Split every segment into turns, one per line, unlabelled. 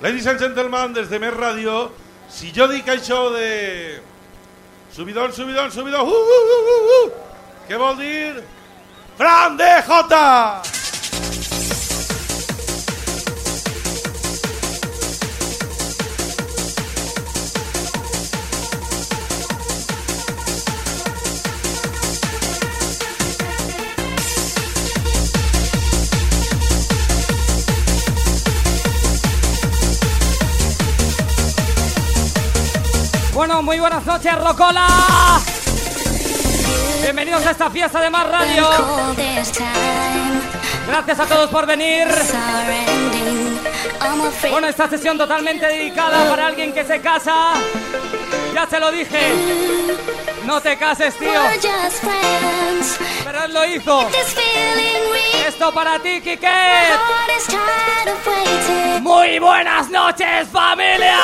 Ladies and gentlemen, desde Mer Radio, si yo dic això de... Subidón, subidón, subidón... Uh, uh, uh, uh, uh. Què vol dir? Fran de Jota!
Muy buenas noches, Rocola. Bienvenidos a esta fiesta de Más Radio. Gracias a todos por venir. Bueno, esta sesión totalmente dedicada para alguien que se casa. Ya se lo dije. No te cases, tío. Pero él lo hizo. Esto para ti, Kike. Muy buenas noches, familia.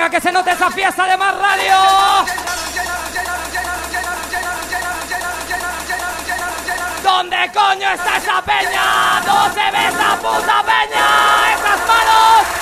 Venga, que se note esa fiesta de más radio. ¿Dónde coño está esa peña? ¿No se ve esa puta peña? ¡Esas manos!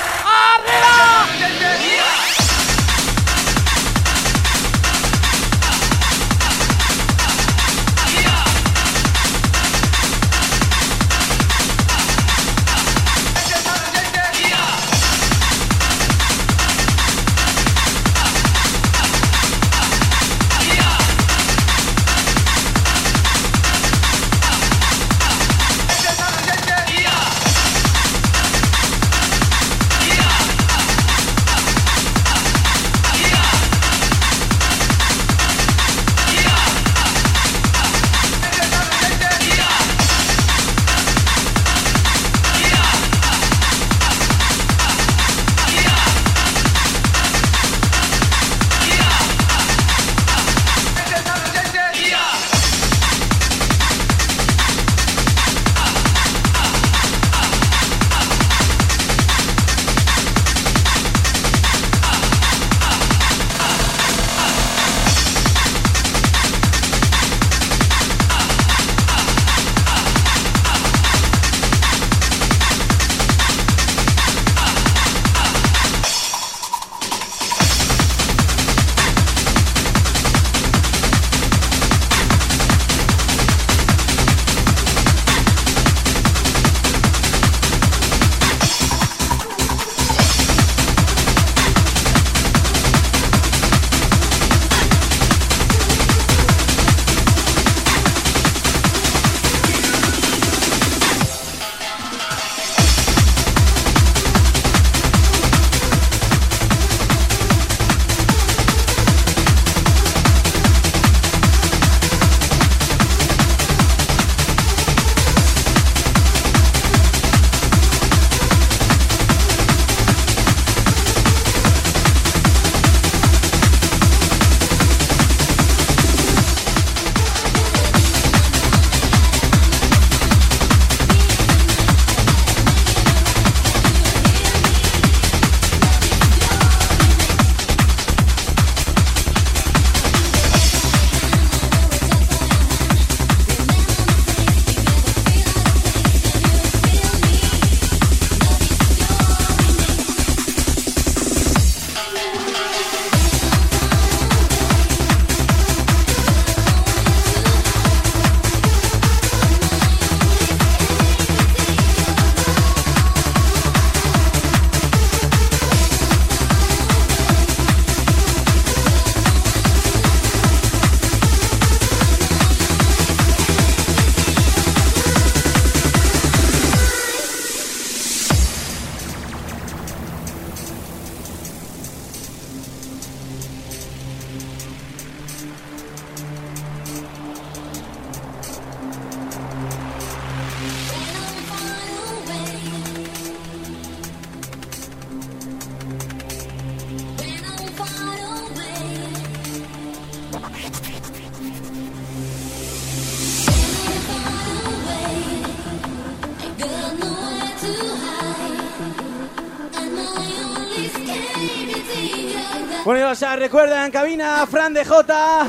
Sea, recuerdan, cabina, Fran de J,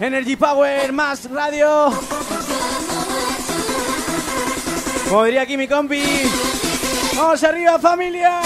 Energy Power, más radio. Como diría aquí mi compi, ¡vamos arriba familia!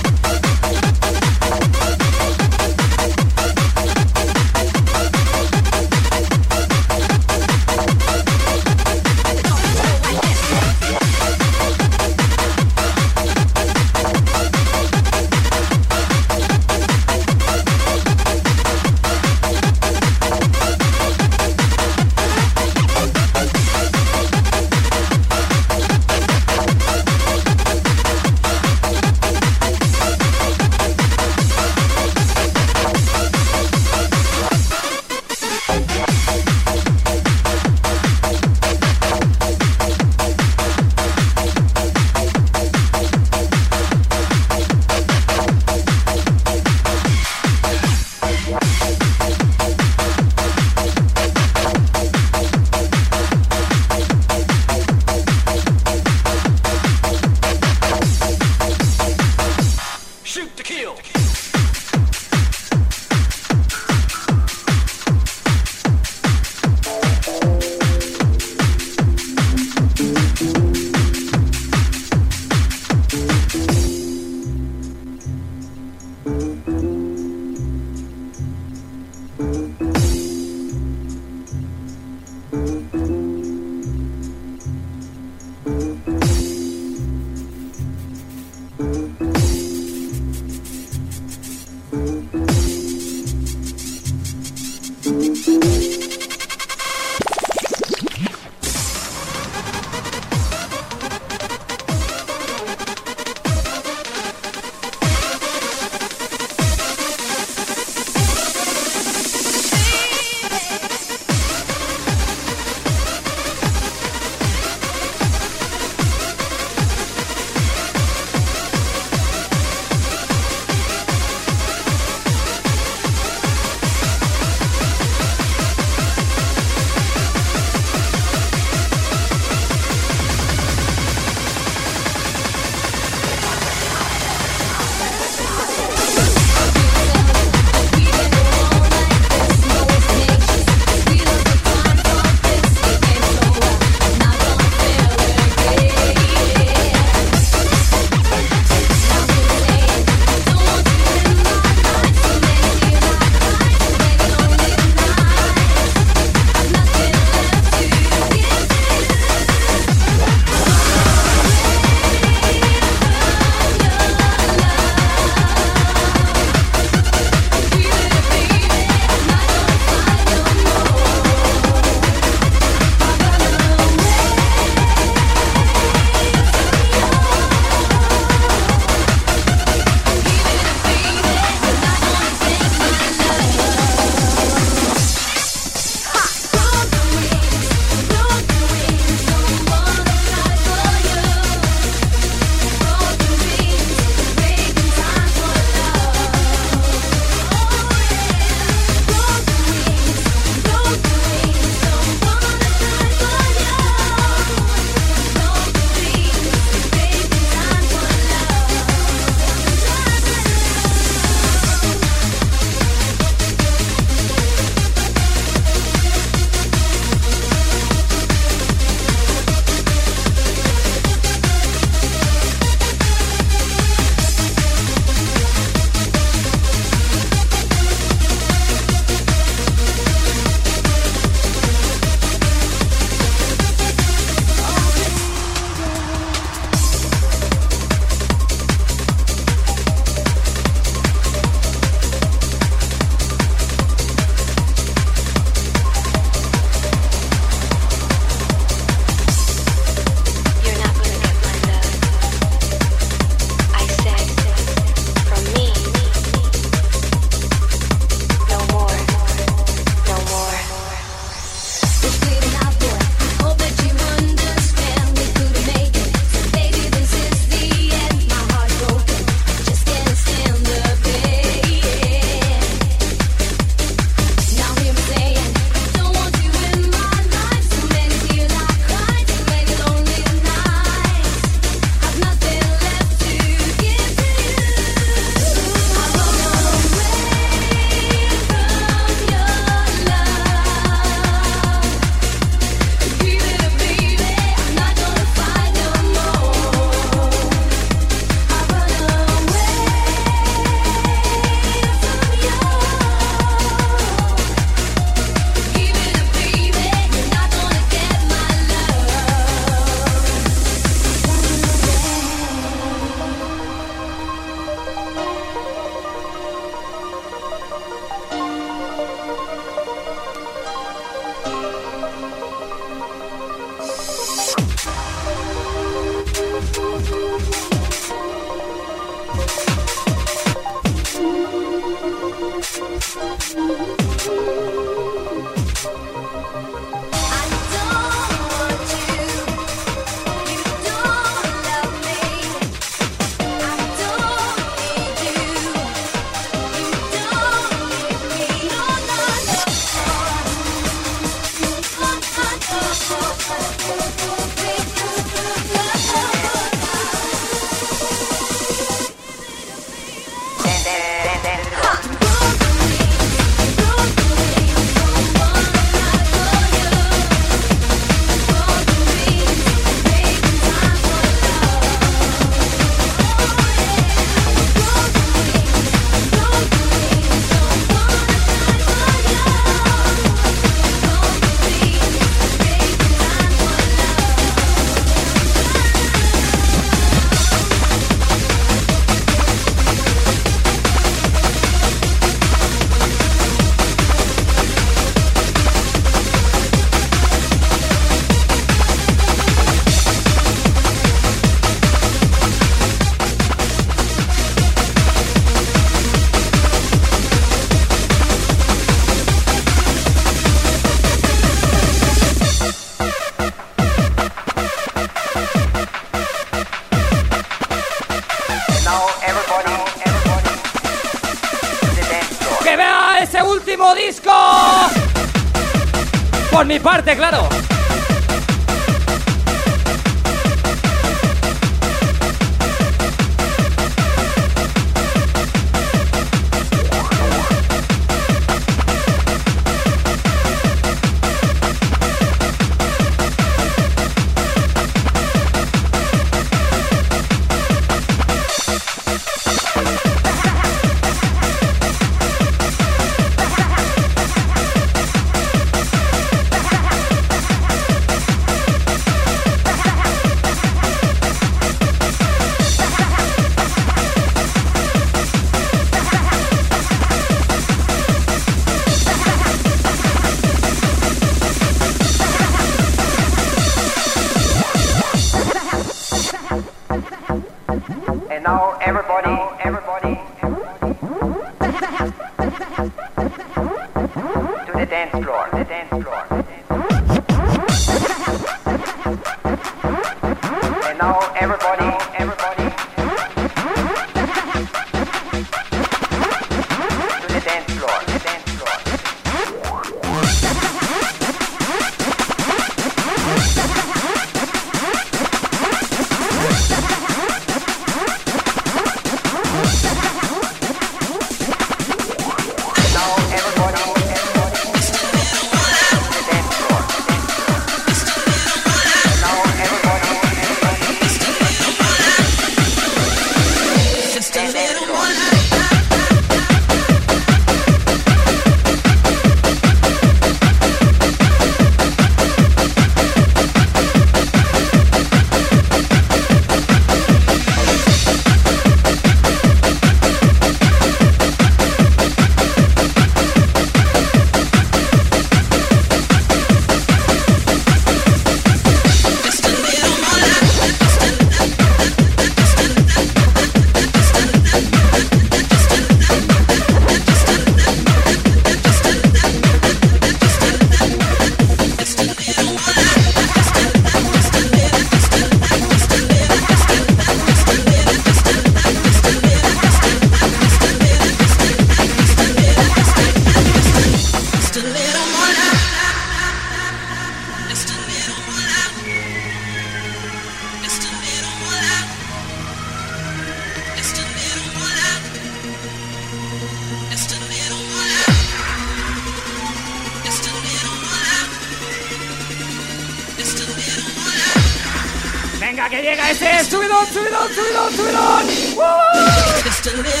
and
then